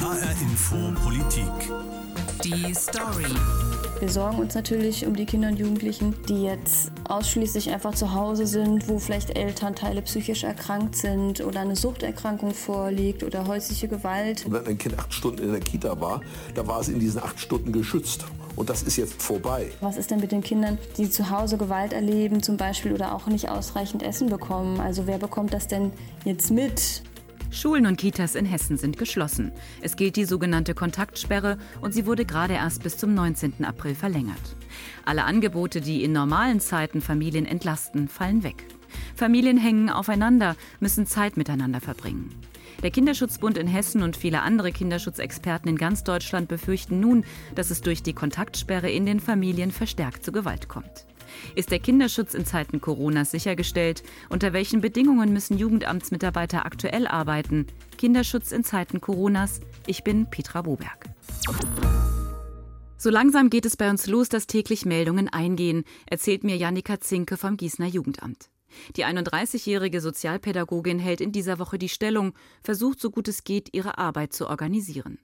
HR Info Politik. Die Story. Wir sorgen uns natürlich um die Kinder und Jugendlichen, die jetzt ausschließlich einfach zu Hause sind, wo vielleicht Elternteile psychisch erkrankt sind oder eine Suchterkrankung vorliegt oder häusliche Gewalt. Wenn ein Kind acht Stunden in der Kita war, da war es in diesen acht Stunden geschützt. Und das ist jetzt vorbei. Was ist denn mit den Kindern, die zu Hause Gewalt erleben zum Beispiel oder auch nicht ausreichend Essen bekommen? Also wer bekommt das denn jetzt mit? Schulen und Kitas in Hessen sind geschlossen. Es gilt die sogenannte Kontaktsperre und sie wurde gerade erst bis zum 19. April verlängert. Alle Angebote, die in normalen Zeiten Familien entlasten, fallen weg. Familien hängen aufeinander, müssen Zeit miteinander verbringen. Der Kinderschutzbund in Hessen und viele andere Kinderschutzexperten in ganz Deutschland befürchten nun, dass es durch die Kontaktsperre in den Familien verstärkt zu Gewalt kommt. Ist der Kinderschutz in Zeiten Coronas sichergestellt? Unter welchen Bedingungen müssen Jugendamtsmitarbeiter aktuell arbeiten? Kinderschutz in Zeiten Coronas. Ich bin Petra Boberg. So langsam geht es bei uns los, dass täglich Meldungen eingehen, erzählt mir Janika Zinke vom Gießener Jugendamt. Die 31-jährige Sozialpädagogin hält in dieser Woche die Stellung, versucht so gut es geht, ihre Arbeit zu organisieren.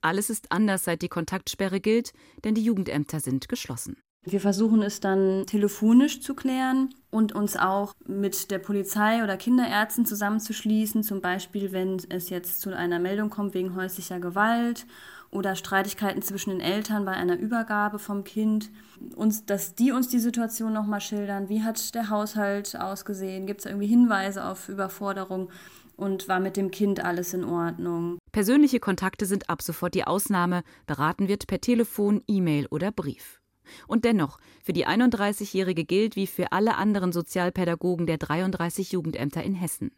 Alles ist anders, seit die Kontaktsperre gilt, denn die Jugendämter sind geschlossen. Wir versuchen es dann telefonisch zu klären und uns auch mit der Polizei oder Kinderärzten zusammenzuschließen, zum Beispiel wenn es jetzt zu einer Meldung kommt wegen häuslicher Gewalt oder Streitigkeiten zwischen den Eltern bei einer Übergabe vom Kind, uns, dass die uns die Situation nochmal schildern. Wie hat der Haushalt ausgesehen? Gibt es irgendwie Hinweise auf Überforderung? Und war mit dem Kind alles in Ordnung? Persönliche Kontakte sind ab sofort die Ausnahme. Beraten wird per Telefon, E-Mail oder Brief. Und dennoch, für die 31-Jährige gilt wie für alle anderen Sozialpädagogen der 33 Jugendämter in Hessen.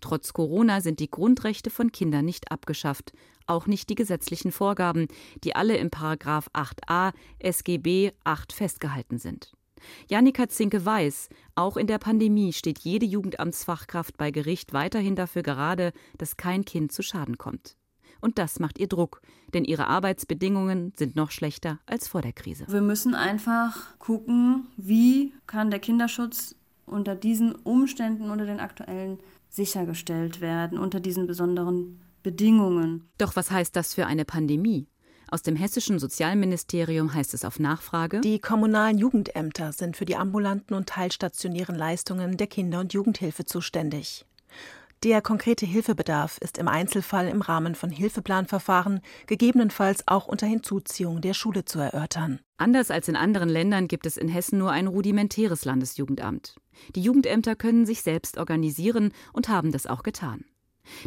Trotz Corona sind die Grundrechte von Kindern nicht abgeschafft, auch nicht die gesetzlichen Vorgaben, die alle im Paragraph 8a SGB 8 festgehalten sind. Janika Zinke weiß, auch in der Pandemie steht jede Jugendamtsfachkraft bei Gericht weiterhin dafür gerade, dass kein Kind zu Schaden kommt. Und das macht ihr Druck, denn ihre Arbeitsbedingungen sind noch schlechter als vor der Krise. Wir müssen einfach gucken, wie kann der Kinderschutz unter diesen Umständen, unter den aktuellen sichergestellt werden, unter diesen besonderen Bedingungen. Doch was heißt das für eine Pandemie? Aus dem hessischen Sozialministerium heißt es auf Nachfrage, die kommunalen Jugendämter sind für die ambulanten und teilstationären Leistungen der Kinder- und Jugendhilfe zuständig. Der konkrete Hilfebedarf ist im Einzelfall im Rahmen von Hilfeplanverfahren gegebenenfalls auch unter Hinzuziehung der Schule zu erörtern. Anders als in anderen Ländern gibt es in Hessen nur ein rudimentäres Landesjugendamt. Die Jugendämter können sich selbst organisieren und haben das auch getan.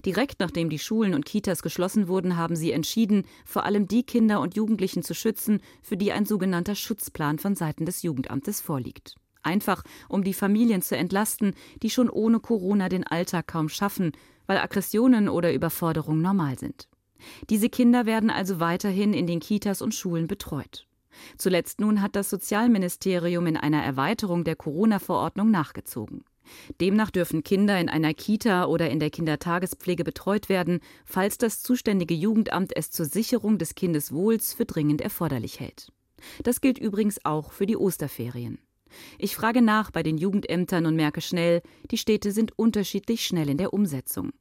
Direkt nachdem die Schulen und Kitas geschlossen wurden, haben sie entschieden, vor allem die Kinder und Jugendlichen zu schützen, für die ein sogenannter Schutzplan von Seiten des Jugendamtes vorliegt. Einfach, um die Familien zu entlasten, die schon ohne Corona den Alltag kaum schaffen, weil Aggressionen oder Überforderung normal sind. Diese Kinder werden also weiterhin in den Kitas und Schulen betreut. Zuletzt nun hat das Sozialministerium in einer Erweiterung der Corona-Verordnung nachgezogen. Demnach dürfen Kinder in einer Kita oder in der Kindertagespflege betreut werden, falls das zuständige Jugendamt es zur Sicherung des Kindeswohls für dringend erforderlich hält. Das gilt übrigens auch für die Osterferien. Ich frage nach bei den Jugendämtern und merke schnell, die Städte sind unterschiedlich schnell in der Umsetzung.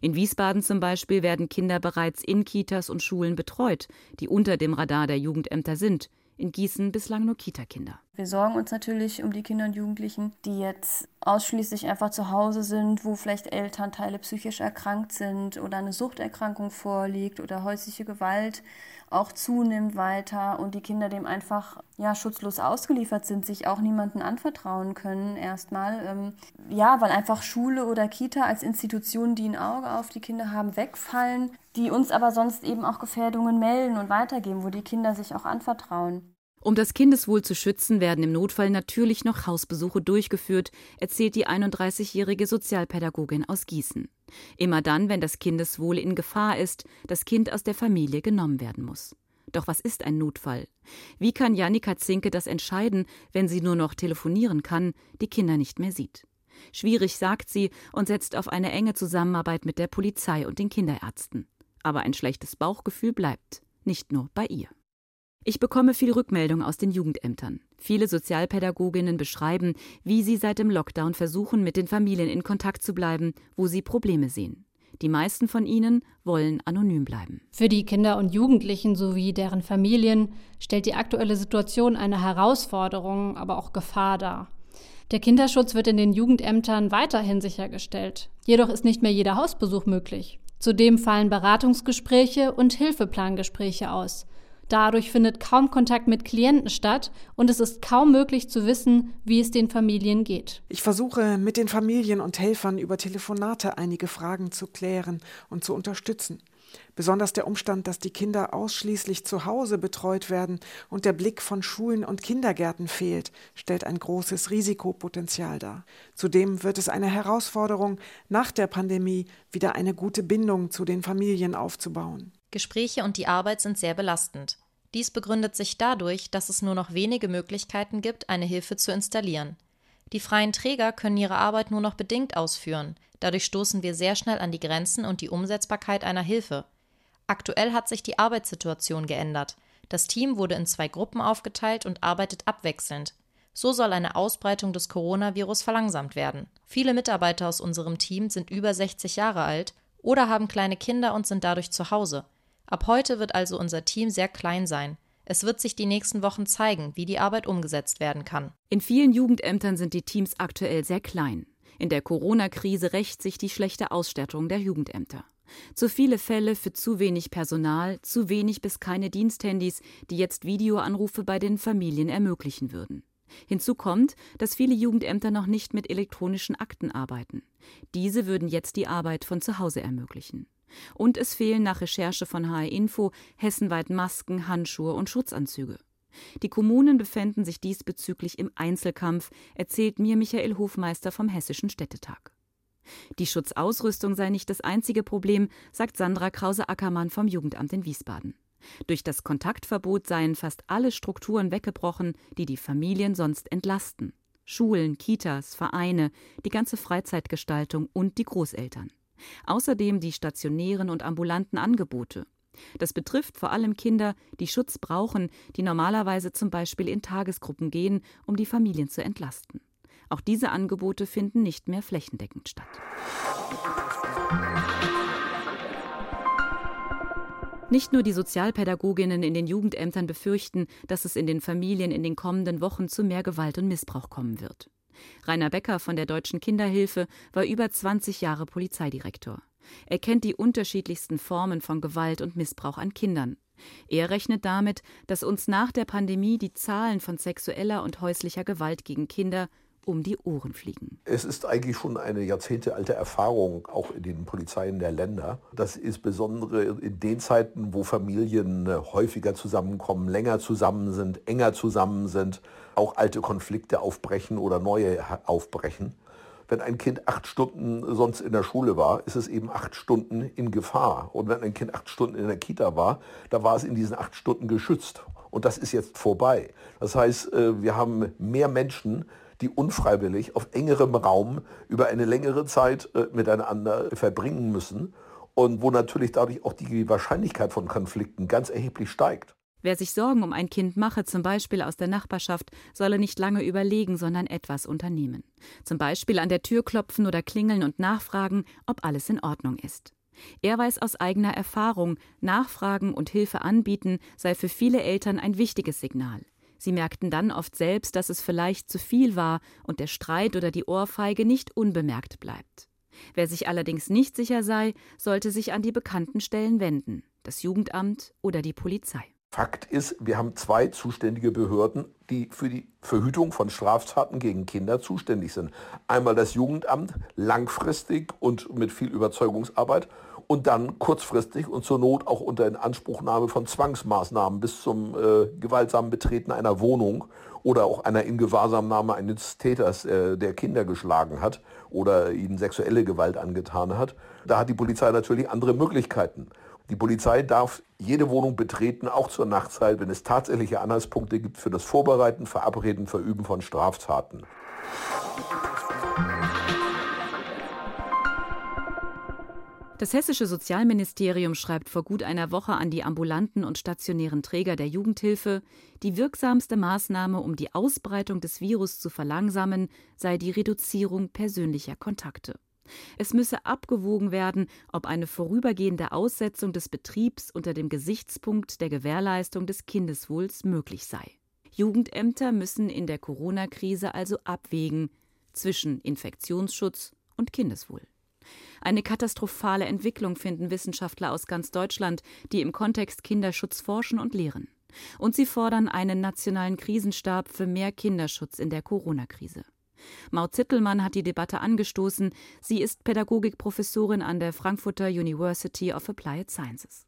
In Wiesbaden zum Beispiel werden Kinder bereits in Kitas und Schulen betreut, die unter dem Radar der Jugendämter sind. In Gießen bislang nur Kita-Kinder. Wir sorgen uns natürlich um die Kinder und Jugendlichen, die jetzt ausschließlich einfach zu Hause sind, wo vielleicht Elternteile psychisch erkrankt sind oder eine Suchterkrankung vorliegt oder häusliche Gewalt auch zunimmt weiter und die Kinder dem einfach ja schutzlos ausgeliefert sind, sich auch niemanden anvertrauen können erstmal. Ähm, ja, weil einfach Schule oder Kita als Institutionen, die ein Auge auf die Kinder haben, wegfallen, die uns aber sonst eben auch Gefährdungen melden und weitergeben, wo die Kinder sich auch anvertrauen. Um das Kindeswohl zu schützen, werden im Notfall natürlich noch Hausbesuche durchgeführt, erzählt die 31-jährige Sozialpädagogin aus Gießen. Immer dann, wenn das Kindeswohl in Gefahr ist, das Kind aus der Familie genommen werden muss. Doch was ist ein Notfall? Wie kann Janika Zinke das entscheiden, wenn sie nur noch telefonieren kann, die Kinder nicht mehr sieht? Schwierig, sagt sie und setzt auf eine enge Zusammenarbeit mit der Polizei und den Kinderärzten. Aber ein schlechtes Bauchgefühl bleibt, nicht nur bei ihr. Ich bekomme viel Rückmeldung aus den Jugendämtern. Viele Sozialpädagoginnen beschreiben, wie sie seit dem Lockdown versuchen, mit den Familien in Kontakt zu bleiben, wo sie Probleme sehen. Die meisten von ihnen wollen anonym bleiben. Für die Kinder und Jugendlichen sowie deren Familien stellt die aktuelle Situation eine Herausforderung, aber auch Gefahr dar. Der Kinderschutz wird in den Jugendämtern weiterhin sichergestellt. Jedoch ist nicht mehr jeder Hausbesuch möglich. Zudem fallen Beratungsgespräche und Hilfeplangespräche aus. Dadurch findet kaum Kontakt mit Klienten statt und es ist kaum möglich zu wissen, wie es den Familien geht. Ich versuche mit den Familien und Helfern über Telefonate einige Fragen zu klären und zu unterstützen. Besonders der Umstand, dass die Kinder ausschließlich zu Hause betreut werden und der Blick von Schulen und Kindergärten fehlt, stellt ein großes Risikopotenzial dar. Zudem wird es eine Herausforderung, nach der Pandemie wieder eine gute Bindung zu den Familien aufzubauen. Gespräche und die Arbeit sind sehr belastend. Dies begründet sich dadurch, dass es nur noch wenige Möglichkeiten gibt, eine Hilfe zu installieren. Die freien Träger können ihre Arbeit nur noch bedingt ausführen. Dadurch stoßen wir sehr schnell an die Grenzen und die Umsetzbarkeit einer Hilfe. Aktuell hat sich die Arbeitssituation geändert. Das Team wurde in zwei Gruppen aufgeteilt und arbeitet abwechselnd. So soll eine Ausbreitung des Coronavirus verlangsamt werden. Viele Mitarbeiter aus unserem Team sind über 60 Jahre alt oder haben kleine Kinder und sind dadurch zu Hause. Ab heute wird also unser Team sehr klein sein. Es wird sich die nächsten Wochen zeigen, wie die Arbeit umgesetzt werden kann. In vielen Jugendämtern sind die Teams aktuell sehr klein. In der Corona-Krise rächt sich die schlechte Ausstattung der Jugendämter. Zu viele Fälle für zu wenig Personal, zu wenig bis keine Diensthandys, die jetzt Videoanrufe bei den Familien ermöglichen würden. Hinzu kommt, dass viele Jugendämter noch nicht mit elektronischen Akten arbeiten. Diese würden jetzt die Arbeit von zu Hause ermöglichen. Und es fehlen nach Recherche von HR Info hessenweit Masken, Handschuhe und Schutzanzüge. Die Kommunen befänden sich diesbezüglich im Einzelkampf, erzählt mir Michael Hofmeister vom Hessischen Städtetag. Die Schutzausrüstung sei nicht das einzige Problem, sagt Sandra Krause-Ackermann vom Jugendamt in Wiesbaden. Durch das Kontaktverbot seien fast alle Strukturen weggebrochen, die die Familien sonst entlasten. Schulen, Kitas, Vereine, die ganze Freizeitgestaltung und die Großeltern. Außerdem die stationären und ambulanten Angebote. Das betrifft vor allem Kinder, die Schutz brauchen, die normalerweise zum Beispiel in Tagesgruppen gehen, um die Familien zu entlasten. Auch diese Angebote finden nicht mehr flächendeckend statt. Nicht nur die Sozialpädagoginnen in den Jugendämtern befürchten, dass es in den Familien in den kommenden Wochen zu mehr Gewalt und Missbrauch kommen wird. Rainer Becker von der Deutschen Kinderhilfe war über 20 Jahre Polizeidirektor. Er kennt die unterschiedlichsten Formen von Gewalt und Missbrauch an Kindern. Er rechnet damit, dass uns nach der Pandemie die Zahlen von sexueller und häuslicher Gewalt gegen Kinder um die Ohren fliegen. Es ist eigentlich schon eine jahrzehntealte Erfahrung, auch in den Polizeien der Länder, dass insbesondere in den Zeiten, wo Familien häufiger zusammenkommen, länger zusammen sind, enger zusammen sind, auch alte Konflikte aufbrechen oder neue aufbrechen. Wenn ein Kind acht Stunden sonst in der Schule war, ist es eben acht Stunden in Gefahr. Und wenn ein Kind acht Stunden in der Kita war, da war es in diesen acht Stunden geschützt. Und das ist jetzt vorbei. Das heißt, äh, wir haben mehr Menschen, die unfreiwillig auf engerem Raum über eine längere Zeit äh, miteinander verbringen müssen und wo natürlich dadurch auch die Wahrscheinlichkeit von Konflikten ganz erheblich steigt. Wer sich Sorgen um ein Kind mache, zum Beispiel aus der Nachbarschaft, solle nicht lange überlegen, sondern etwas unternehmen. Zum Beispiel an der Tür klopfen oder klingeln und nachfragen, ob alles in Ordnung ist. Er weiß aus eigener Erfahrung, Nachfragen und Hilfe anbieten sei für viele Eltern ein wichtiges Signal. Sie merkten dann oft selbst, dass es vielleicht zu viel war und der Streit oder die Ohrfeige nicht unbemerkt bleibt. Wer sich allerdings nicht sicher sei, sollte sich an die bekannten Stellen wenden, das Jugendamt oder die Polizei. Fakt ist, wir haben zwei zuständige Behörden, die für die Verhütung von Straftaten gegen Kinder zuständig sind. Einmal das Jugendamt, langfristig und mit viel Überzeugungsarbeit und dann kurzfristig und zur Not auch unter Inanspruchnahme von Zwangsmaßnahmen bis zum äh, gewaltsamen Betreten einer Wohnung oder auch einer Ingewahrsamnahme eines Täters, äh, der Kinder geschlagen hat oder ihnen sexuelle Gewalt angetan hat. Da hat die Polizei natürlich andere Möglichkeiten. Die Polizei darf jede Wohnung betreten, auch zur Nachtzeit, wenn es tatsächliche Anhaltspunkte gibt für das Vorbereiten, Verabreden, Verüben von Straftaten. Das hessische Sozialministerium schreibt vor gut einer Woche an die ambulanten und stationären Träger der Jugendhilfe, die wirksamste Maßnahme, um die Ausbreitung des Virus zu verlangsamen, sei die Reduzierung persönlicher Kontakte. Es müsse abgewogen werden, ob eine vorübergehende Aussetzung des Betriebs unter dem Gesichtspunkt der Gewährleistung des Kindeswohls möglich sei. Jugendämter müssen in der Corona-Krise also abwägen zwischen Infektionsschutz und Kindeswohl. Eine katastrophale Entwicklung finden Wissenschaftler aus ganz Deutschland, die im Kontext Kinderschutz forschen und lehren. Und sie fordern einen nationalen Krisenstab für mehr Kinderschutz in der Corona-Krise. Maud Zittelmann hat die Debatte angestoßen. Sie ist Pädagogikprofessorin an der Frankfurter University of Applied Sciences.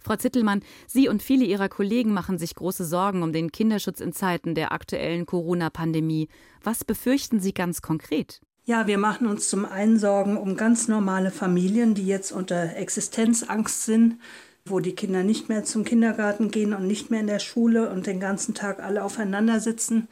Frau Zittelmann, Sie und viele Ihrer Kollegen machen sich große Sorgen um den Kinderschutz in Zeiten der aktuellen Corona-Pandemie. Was befürchten Sie ganz konkret? Ja, wir machen uns zum einen Sorgen um ganz normale Familien, die jetzt unter Existenzangst sind, wo die Kinder nicht mehr zum Kindergarten gehen und nicht mehr in der Schule und den ganzen Tag alle aufeinander sitzen.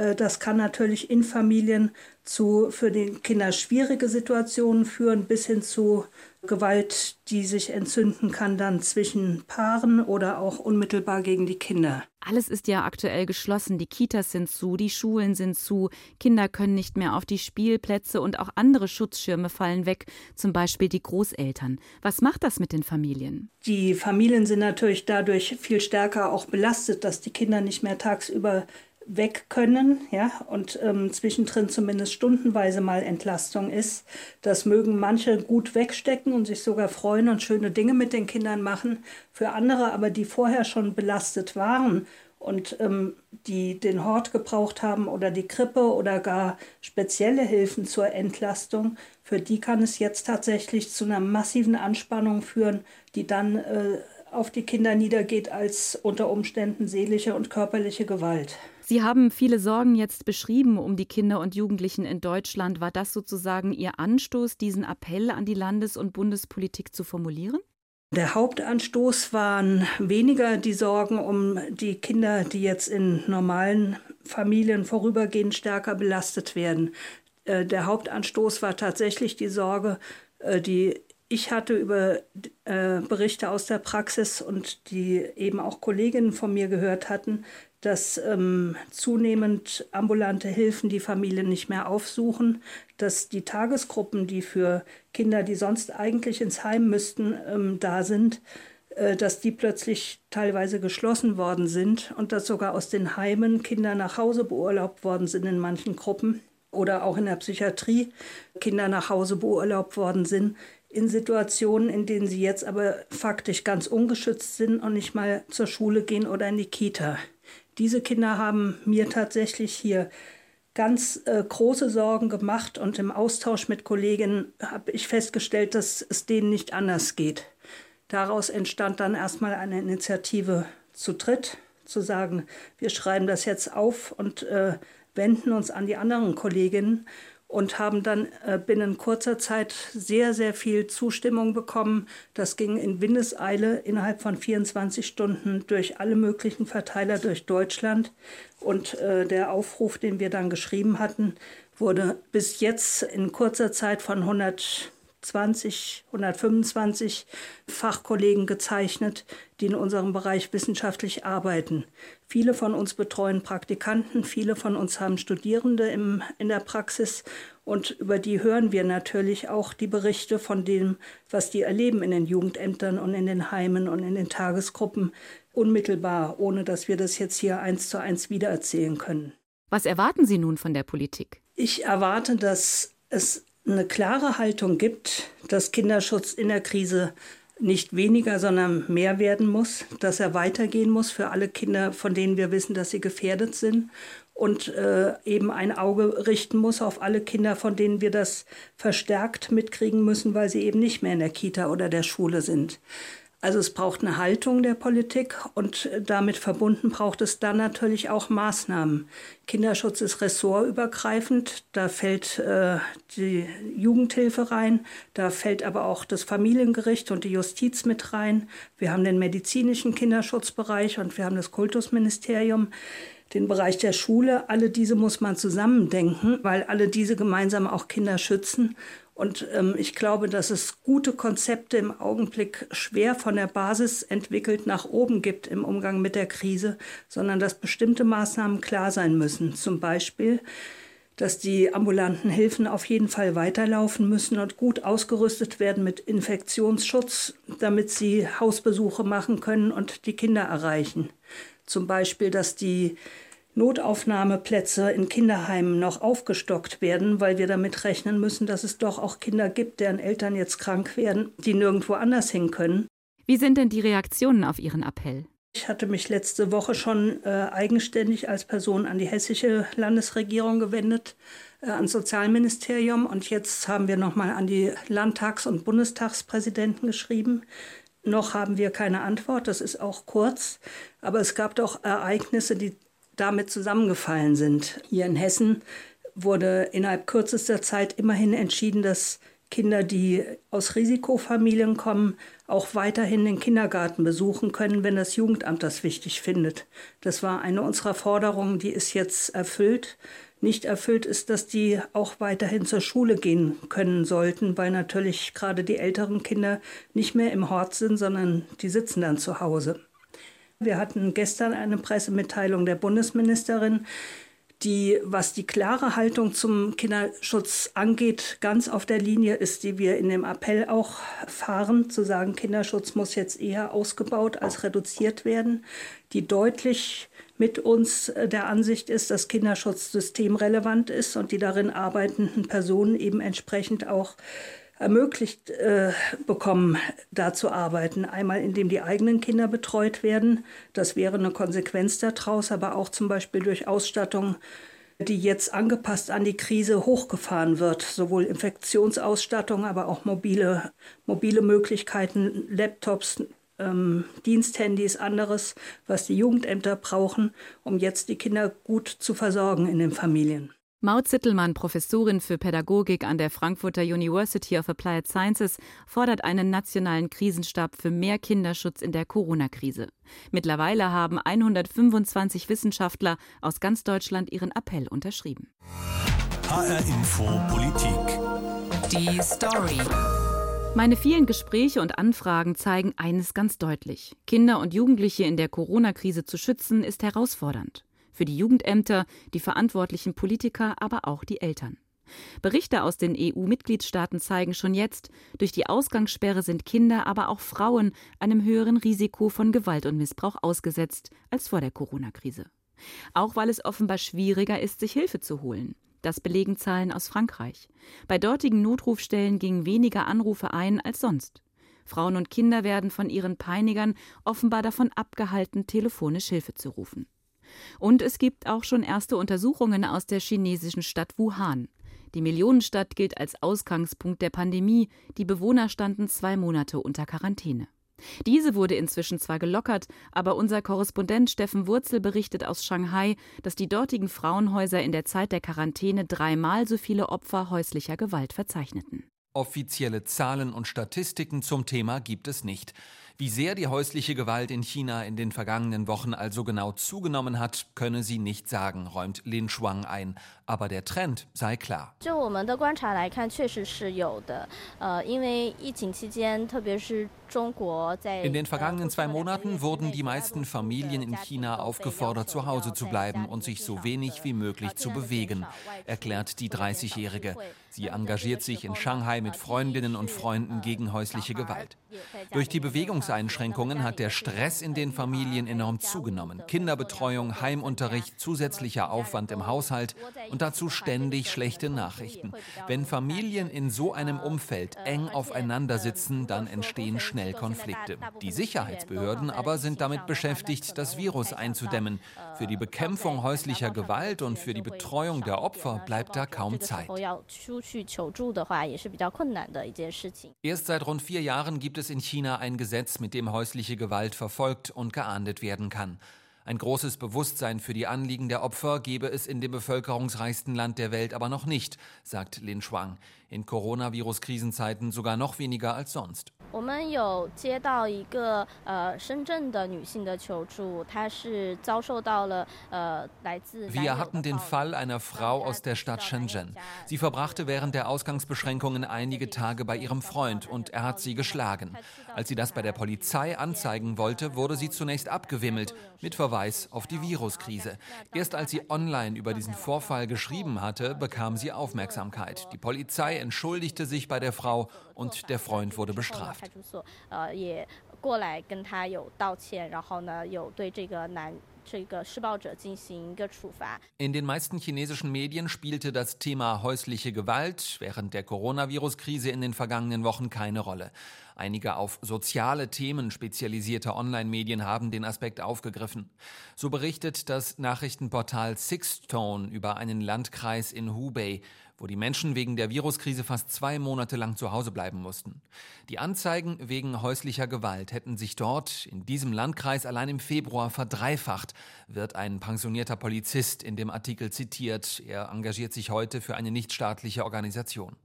Äh, das kann natürlich in Familien zu für die Kinder schwierige Situationen führen, bis hin zu Gewalt, die sich entzünden kann dann zwischen Paaren oder auch unmittelbar gegen die Kinder. Alles ist ja aktuell geschlossen. Die Kitas sind zu, die Schulen sind zu, Kinder können nicht mehr auf die Spielplätze und auch andere Schutzschirme fallen weg, zum Beispiel die Großeltern. Was macht das mit den Familien? Die Familien sind natürlich dadurch viel stärker auch belastet, dass die Kinder nicht mehr tagsüber weg können, ja, und ähm, zwischendrin zumindest stundenweise mal Entlastung ist. Das mögen manche gut wegstecken und sich sogar freuen und schöne Dinge mit den Kindern machen. Für andere aber, die vorher schon belastet waren und ähm, die den Hort gebraucht haben oder die Krippe oder gar spezielle Hilfen zur Entlastung, für die kann es jetzt tatsächlich zu einer massiven Anspannung führen, die dann äh, auf die Kinder niedergeht als unter Umständen seelische und körperliche Gewalt. Sie haben viele Sorgen jetzt beschrieben um die Kinder und Jugendlichen in Deutschland. War das sozusagen Ihr Anstoß, diesen Appell an die Landes- und Bundespolitik zu formulieren? Der Hauptanstoß waren weniger die Sorgen um die Kinder, die jetzt in normalen Familien vorübergehend stärker belastet werden. Äh, der Hauptanstoß war tatsächlich die Sorge, äh, die ich hatte über äh, Berichte aus der Praxis und die eben auch Kolleginnen von mir gehört hatten, dass ähm, zunehmend ambulante Hilfen die Familien nicht mehr aufsuchen, dass die Tagesgruppen, die für Kinder, die sonst eigentlich ins Heim müssten, ähm, da sind, äh, dass die plötzlich teilweise geschlossen worden sind und dass sogar aus den Heimen Kinder nach Hause beurlaubt worden sind in manchen Gruppen oder auch in der Psychiatrie Kinder nach Hause beurlaubt worden sind, in Situationen, in denen sie jetzt aber faktisch ganz ungeschützt sind und nicht mal zur Schule gehen oder in die Kita. Diese Kinder haben mir tatsächlich hier ganz äh, große Sorgen gemacht und im Austausch mit Kolleginnen habe ich festgestellt, dass es denen nicht anders geht. Daraus entstand dann erstmal eine Initiative zu dritt, zu sagen, wir schreiben das jetzt auf und äh, wenden uns an die anderen Kolleginnen und haben dann äh, binnen kurzer Zeit sehr, sehr viel Zustimmung bekommen. Das ging in Windeseile innerhalb von 24 Stunden durch alle möglichen Verteiler durch Deutschland. Und äh, der Aufruf, den wir dann geschrieben hatten, wurde bis jetzt in kurzer Zeit von 100 120, 125 Fachkollegen gezeichnet, die in unserem Bereich wissenschaftlich arbeiten. Viele von uns betreuen Praktikanten, viele von uns haben Studierende im, in der Praxis und über die hören wir natürlich auch die Berichte von dem, was die erleben in den Jugendämtern und in den Heimen und in den Tagesgruppen unmittelbar, ohne dass wir das jetzt hier eins zu eins wiedererzählen können. Was erwarten Sie nun von der Politik? Ich erwarte, dass es eine klare Haltung gibt, dass Kinderschutz in der Krise nicht weniger, sondern mehr werden muss, dass er weitergehen muss für alle Kinder, von denen wir wissen, dass sie gefährdet sind und äh, eben ein Auge richten muss auf alle Kinder, von denen wir das verstärkt mitkriegen müssen, weil sie eben nicht mehr in der Kita oder der Schule sind. Also es braucht eine Haltung der Politik und damit verbunden braucht es dann natürlich auch Maßnahmen. Kinderschutz ist ressortübergreifend, da fällt äh, die Jugendhilfe rein, da fällt aber auch das Familiengericht und die Justiz mit rein. Wir haben den medizinischen Kinderschutzbereich und wir haben das Kultusministerium den Bereich der Schule. Alle diese muss man zusammendenken, weil alle diese gemeinsam auch Kinder schützen. Und ähm, ich glaube, dass es gute Konzepte im Augenblick schwer von der Basis entwickelt nach oben gibt im Umgang mit der Krise, sondern dass bestimmte Maßnahmen klar sein müssen. Zum Beispiel, dass die ambulanten Hilfen auf jeden Fall weiterlaufen müssen und gut ausgerüstet werden mit Infektionsschutz, damit sie Hausbesuche machen können und die Kinder erreichen. Zum Beispiel, dass die Notaufnahmeplätze in Kinderheimen noch aufgestockt werden, weil wir damit rechnen müssen, dass es doch auch Kinder gibt, deren Eltern jetzt krank werden, die nirgendwo anders hin können. Wie sind denn die Reaktionen auf Ihren Appell? Ich hatte mich letzte Woche schon äh, eigenständig als Person an die hessische Landesregierung gewendet, äh, ans Sozialministerium. Und jetzt haben wir nochmal an die Landtags- und Bundestagspräsidenten geschrieben. Noch haben wir keine Antwort, das ist auch kurz. Aber es gab doch Ereignisse, die damit zusammengefallen sind. Hier in Hessen wurde innerhalb kürzester Zeit immerhin entschieden, dass Kinder, die aus Risikofamilien kommen, auch weiterhin den Kindergarten besuchen können, wenn das Jugendamt das wichtig findet. Das war eine unserer Forderungen, die ist jetzt erfüllt. Nicht erfüllt ist, dass die auch weiterhin zur Schule gehen können sollten, weil natürlich gerade die älteren Kinder nicht mehr im Hort sind, sondern die sitzen dann zu Hause. Wir hatten gestern eine Pressemitteilung der Bundesministerin, die, was die klare Haltung zum Kinderschutz angeht, ganz auf der Linie ist, die wir in dem Appell auch fahren, zu sagen, Kinderschutz muss jetzt eher ausgebaut als reduziert werden, die deutlich mit uns äh, der Ansicht ist, dass Kinderschutz systemrelevant ist und die darin arbeitenden Personen eben entsprechend auch ermöglicht äh, bekommen, da zu arbeiten. Einmal, indem die eigenen Kinder betreut werden. Das wäre eine Konsequenz daraus, aber auch zum Beispiel durch Ausstattung, die jetzt angepasst an die Krise hochgefahren wird. Sowohl Infektionsausstattung, aber auch mobile, mobile Möglichkeiten, Laptops, ähm, Diensthandys, anderes, was die Jugendämter brauchen, um jetzt die Kinder gut zu versorgen in den Familien. Maud Zittelmann, Professorin für Pädagogik an der Frankfurter University of Applied Sciences, fordert einen nationalen Krisenstab für mehr Kinderschutz in der Corona-Krise. Mittlerweile haben 125 Wissenschaftler aus ganz Deutschland ihren Appell unterschrieben. HR Info Politik. Die Story. Meine vielen Gespräche und Anfragen zeigen eines ganz deutlich. Kinder und Jugendliche in der Corona-Krise zu schützen, ist herausfordernd für die Jugendämter, die verantwortlichen Politiker, aber auch die Eltern. Berichte aus den EU-Mitgliedstaaten zeigen schon jetzt, durch die Ausgangssperre sind Kinder, aber auch Frauen einem höheren Risiko von Gewalt und Missbrauch ausgesetzt als vor der Corona-Krise. Auch weil es offenbar schwieriger ist, sich Hilfe zu holen. Das belegen Zahlen aus Frankreich. Bei dortigen Notrufstellen gingen weniger Anrufe ein als sonst. Frauen und Kinder werden von ihren Peinigern offenbar davon abgehalten, telefonisch Hilfe zu rufen. Und es gibt auch schon erste Untersuchungen aus der chinesischen Stadt Wuhan. Die Millionenstadt gilt als Ausgangspunkt der Pandemie. Die Bewohner standen zwei Monate unter Quarantäne. Diese wurde inzwischen zwar gelockert, aber unser Korrespondent Steffen Wurzel berichtet aus Shanghai, dass die dortigen Frauenhäuser in der Zeit der Quarantäne dreimal so viele Opfer häuslicher Gewalt verzeichneten. Offizielle Zahlen und Statistiken zum Thema gibt es nicht. Wie sehr die häusliche Gewalt in China in den vergangenen Wochen also genau zugenommen hat, könne sie nicht sagen, räumt Lin Shuang ein. Aber der Trend sei klar. In den vergangenen zwei Monaten wurden die meisten Familien in China aufgefordert, zu Hause zu bleiben und sich so wenig wie möglich zu bewegen, erklärt die 30-Jährige. Sie engagiert sich in Shanghai mit Freundinnen und Freunden gegen häusliche Gewalt. Durch die Bewegungseinschränkungen hat der Stress in den Familien enorm zugenommen. Kinderbetreuung, Heimunterricht, zusätzlicher Aufwand im Haushalt und dazu ständig schlechte Nachrichten. Wenn Familien in so einem Umfeld eng aufeinander sitzen, dann entstehen schnell Konflikte. Die Sicherheitsbehörden aber sind damit beschäftigt, das Virus einzudämmen. Für die Bekämpfung häuslicher Gewalt und für die Betreuung der Opfer bleibt da kaum Zeit. Erst seit rund vier Jahren gibt es in China ein Gesetz, mit dem häusliche Gewalt verfolgt und geahndet werden kann. Ein großes Bewusstsein für die Anliegen der Opfer gebe es in dem bevölkerungsreichsten Land der Welt aber noch nicht, sagt Lin Shuang. In Coronavirus-Krisenzeiten sogar noch weniger als sonst. Wir hatten den Fall einer Frau aus der Stadt Shenzhen. Sie verbrachte während der Ausgangsbeschränkungen einige Tage bei ihrem Freund und er hat sie geschlagen. Als sie das bei der Polizei anzeigen wollte, wurde sie zunächst abgewimmelt mit Verweis auf die Viruskrise. Erst als sie online über diesen Vorfall geschrieben hatte, bekam sie Aufmerksamkeit. Die Polizei entschuldigte sich bei der Frau und der Freund wurde bestraft. In den meisten chinesischen Medien spielte das Thema häusliche Gewalt während der Coronavirus-Krise in den vergangenen Wochen keine Rolle. Einige auf soziale Themen spezialisierte Online-Medien haben den Aspekt aufgegriffen. So berichtet das Nachrichtenportal Sixtone über einen Landkreis in Hubei, wo die Menschen wegen der Viruskrise fast zwei Monate lang zu Hause bleiben mussten. Die Anzeigen wegen häuslicher Gewalt hätten sich dort, in diesem Landkreis, allein im Februar verdreifacht, wird ein pensionierter Polizist in dem Artikel zitiert. Er engagiert sich heute für eine nichtstaatliche Organisation.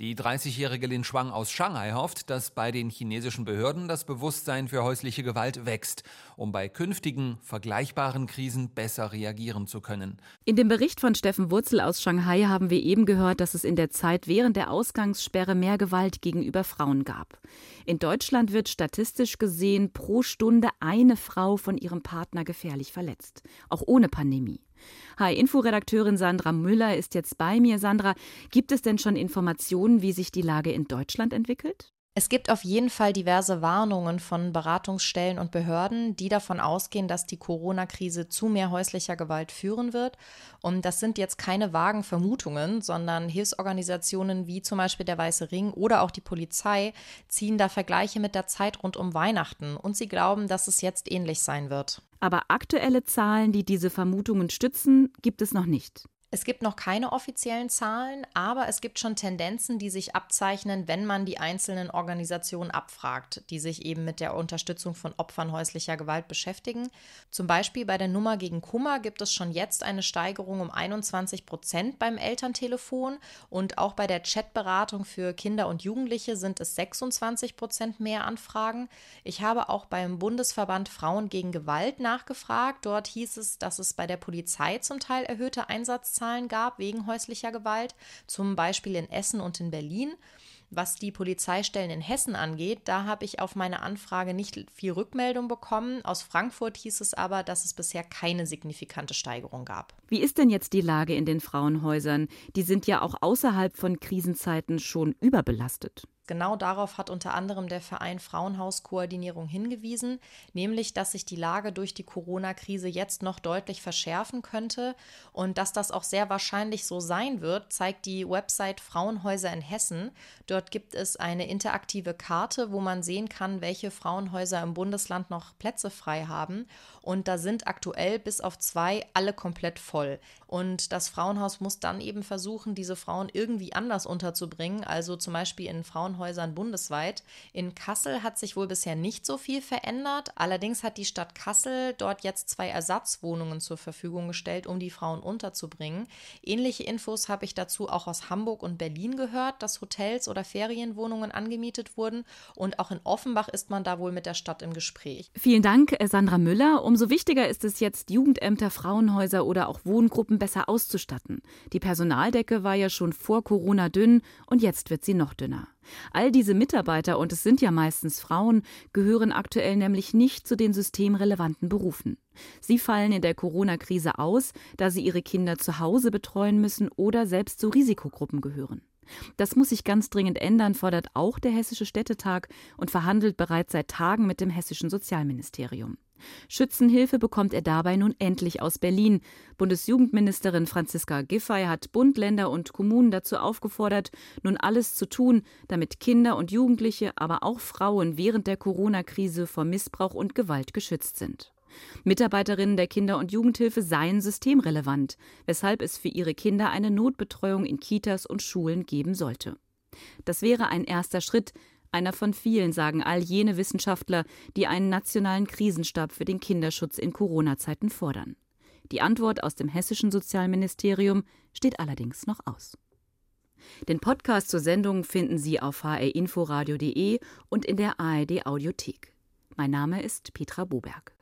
Die 30-jährige Lin Shuang aus Shanghai hofft, dass bei den chinesischen Behörden das Bewusstsein für häusliche Gewalt wächst, um bei künftigen vergleichbaren Krisen besser reagieren zu können. In dem Bericht von Steffen Wurzel aus Shanghai haben wir eben gehört, dass es in der Zeit während der Ausgangssperre mehr Gewalt gegenüber Frauen gab. In Deutschland wird statistisch gesehen pro Stunde eine Frau von ihrem Partner gefährlich verletzt, auch ohne Pandemie. Hi-Info-Redakteurin Sandra Müller ist jetzt bei mir. Sandra, gibt es denn schon Informationen, wie sich die Lage in Deutschland entwickelt? Es gibt auf jeden Fall diverse Warnungen von Beratungsstellen und Behörden, die davon ausgehen, dass die Corona-Krise zu mehr häuslicher Gewalt führen wird. Und das sind jetzt keine vagen Vermutungen, sondern Hilfsorganisationen wie zum Beispiel der Weiße Ring oder auch die Polizei ziehen da Vergleiche mit der Zeit rund um Weihnachten und sie glauben, dass es jetzt ähnlich sein wird. Aber aktuelle Zahlen, die diese Vermutungen stützen, gibt es noch nicht. Es gibt noch keine offiziellen Zahlen, aber es gibt schon Tendenzen, die sich abzeichnen, wenn man die einzelnen Organisationen abfragt, die sich eben mit der Unterstützung von Opfern häuslicher Gewalt beschäftigen. Zum Beispiel bei der Nummer gegen Kummer gibt es schon jetzt eine Steigerung um 21 Prozent beim Elterntelefon und auch bei der Chatberatung für Kinder und Jugendliche sind es 26 Prozent mehr Anfragen. Ich habe auch beim Bundesverband Frauen gegen Gewalt nachgefragt. Dort hieß es, dass es bei der Polizei zum Teil erhöhte Einsatzzahlen Vergleichszahlen gab wegen häuslicher Gewalt, zum Beispiel in Essen und in Berlin. Was die Polizeistellen in Hessen angeht, da habe ich auf meine Anfrage nicht viel Rückmeldung bekommen. Aus Frankfurt hieß es aber, dass es bisher keine signifikante Steigerung gab. Wie ist denn jetzt die Lage in den Frauenhäusern? Die sind ja auch außerhalb von Krisenzeiten schon überbelastet. Genau darauf hat unter anderem der Verein Frauenhauskoordinierung hingewiesen, nämlich dass sich die Lage durch die Corona-Krise jetzt noch deutlich verschärfen könnte und dass das auch sehr wahrscheinlich so sein wird, zeigt die Website Frauenhäuser in Hessen. Dort gibt es eine interaktive Karte, wo man sehen kann, welche Frauenhäuser im Bundesland noch Plätze frei haben und da sind aktuell bis auf zwei alle komplett voll. Und das Frauenhaus muss dann eben versuchen, diese Frauen irgendwie anders unterzubringen, also zum Beispiel in Frauenhäusern bundesweit. In Kassel hat sich wohl bisher nicht so viel verändert. Allerdings hat die Stadt Kassel dort jetzt zwei Ersatzwohnungen zur Verfügung gestellt, um die Frauen unterzubringen. Ähnliche Infos habe ich dazu auch aus Hamburg und Berlin gehört, dass Hotels oder Ferienwohnungen angemietet wurden. Und auch in Offenbach ist man da wohl mit der Stadt im Gespräch. Vielen Dank, Sandra Müller. Umso wichtiger ist es jetzt, Jugendämter, Frauenhäuser oder auch Wohngruppen besser auszustatten. Die Personaldecke war ja schon vor Corona dünn und jetzt wird sie noch dünner. All diese Mitarbeiter, und es sind ja meistens Frauen, gehören aktuell nämlich nicht zu den systemrelevanten Berufen. Sie fallen in der Corona-Krise aus, da sie ihre Kinder zu Hause betreuen müssen oder selbst zu Risikogruppen gehören. Das muss sich ganz dringend ändern, fordert auch der Hessische Städtetag und verhandelt bereits seit Tagen mit dem hessischen Sozialministerium. Schützenhilfe bekommt er dabei nun endlich aus Berlin. Bundesjugendministerin Franziska Giffey hat Bund, Länder und Kommunen dazu aufgefordert, nun alles zu tun, damit Kinder und Jugendliche, aber auch Frauen während der Corona-Krise vor Missbrauch und Gewalt geschützt sind. Mitarbeiterinnen der Kinder- und Jugendhilfe seien systemrelevant, weshalb es für ihre Kinder eine Notbetreuung in Kitas und Schulen geben sollte. Das wäre ein erster Schritt, einer von vielen, sagen all jene Wissenschaftler, die einen nationalen Krisenstab für den Kinderschutz in Corona-Zeiten fordern. Die Antwort aus dem hessischen Sozialministerium steht allerdings noch aus. Den Podcast zur Sendung finden Sie auf hrinforadio.de und in der ARD Audiothek. Mein Name ist Petra Boberg.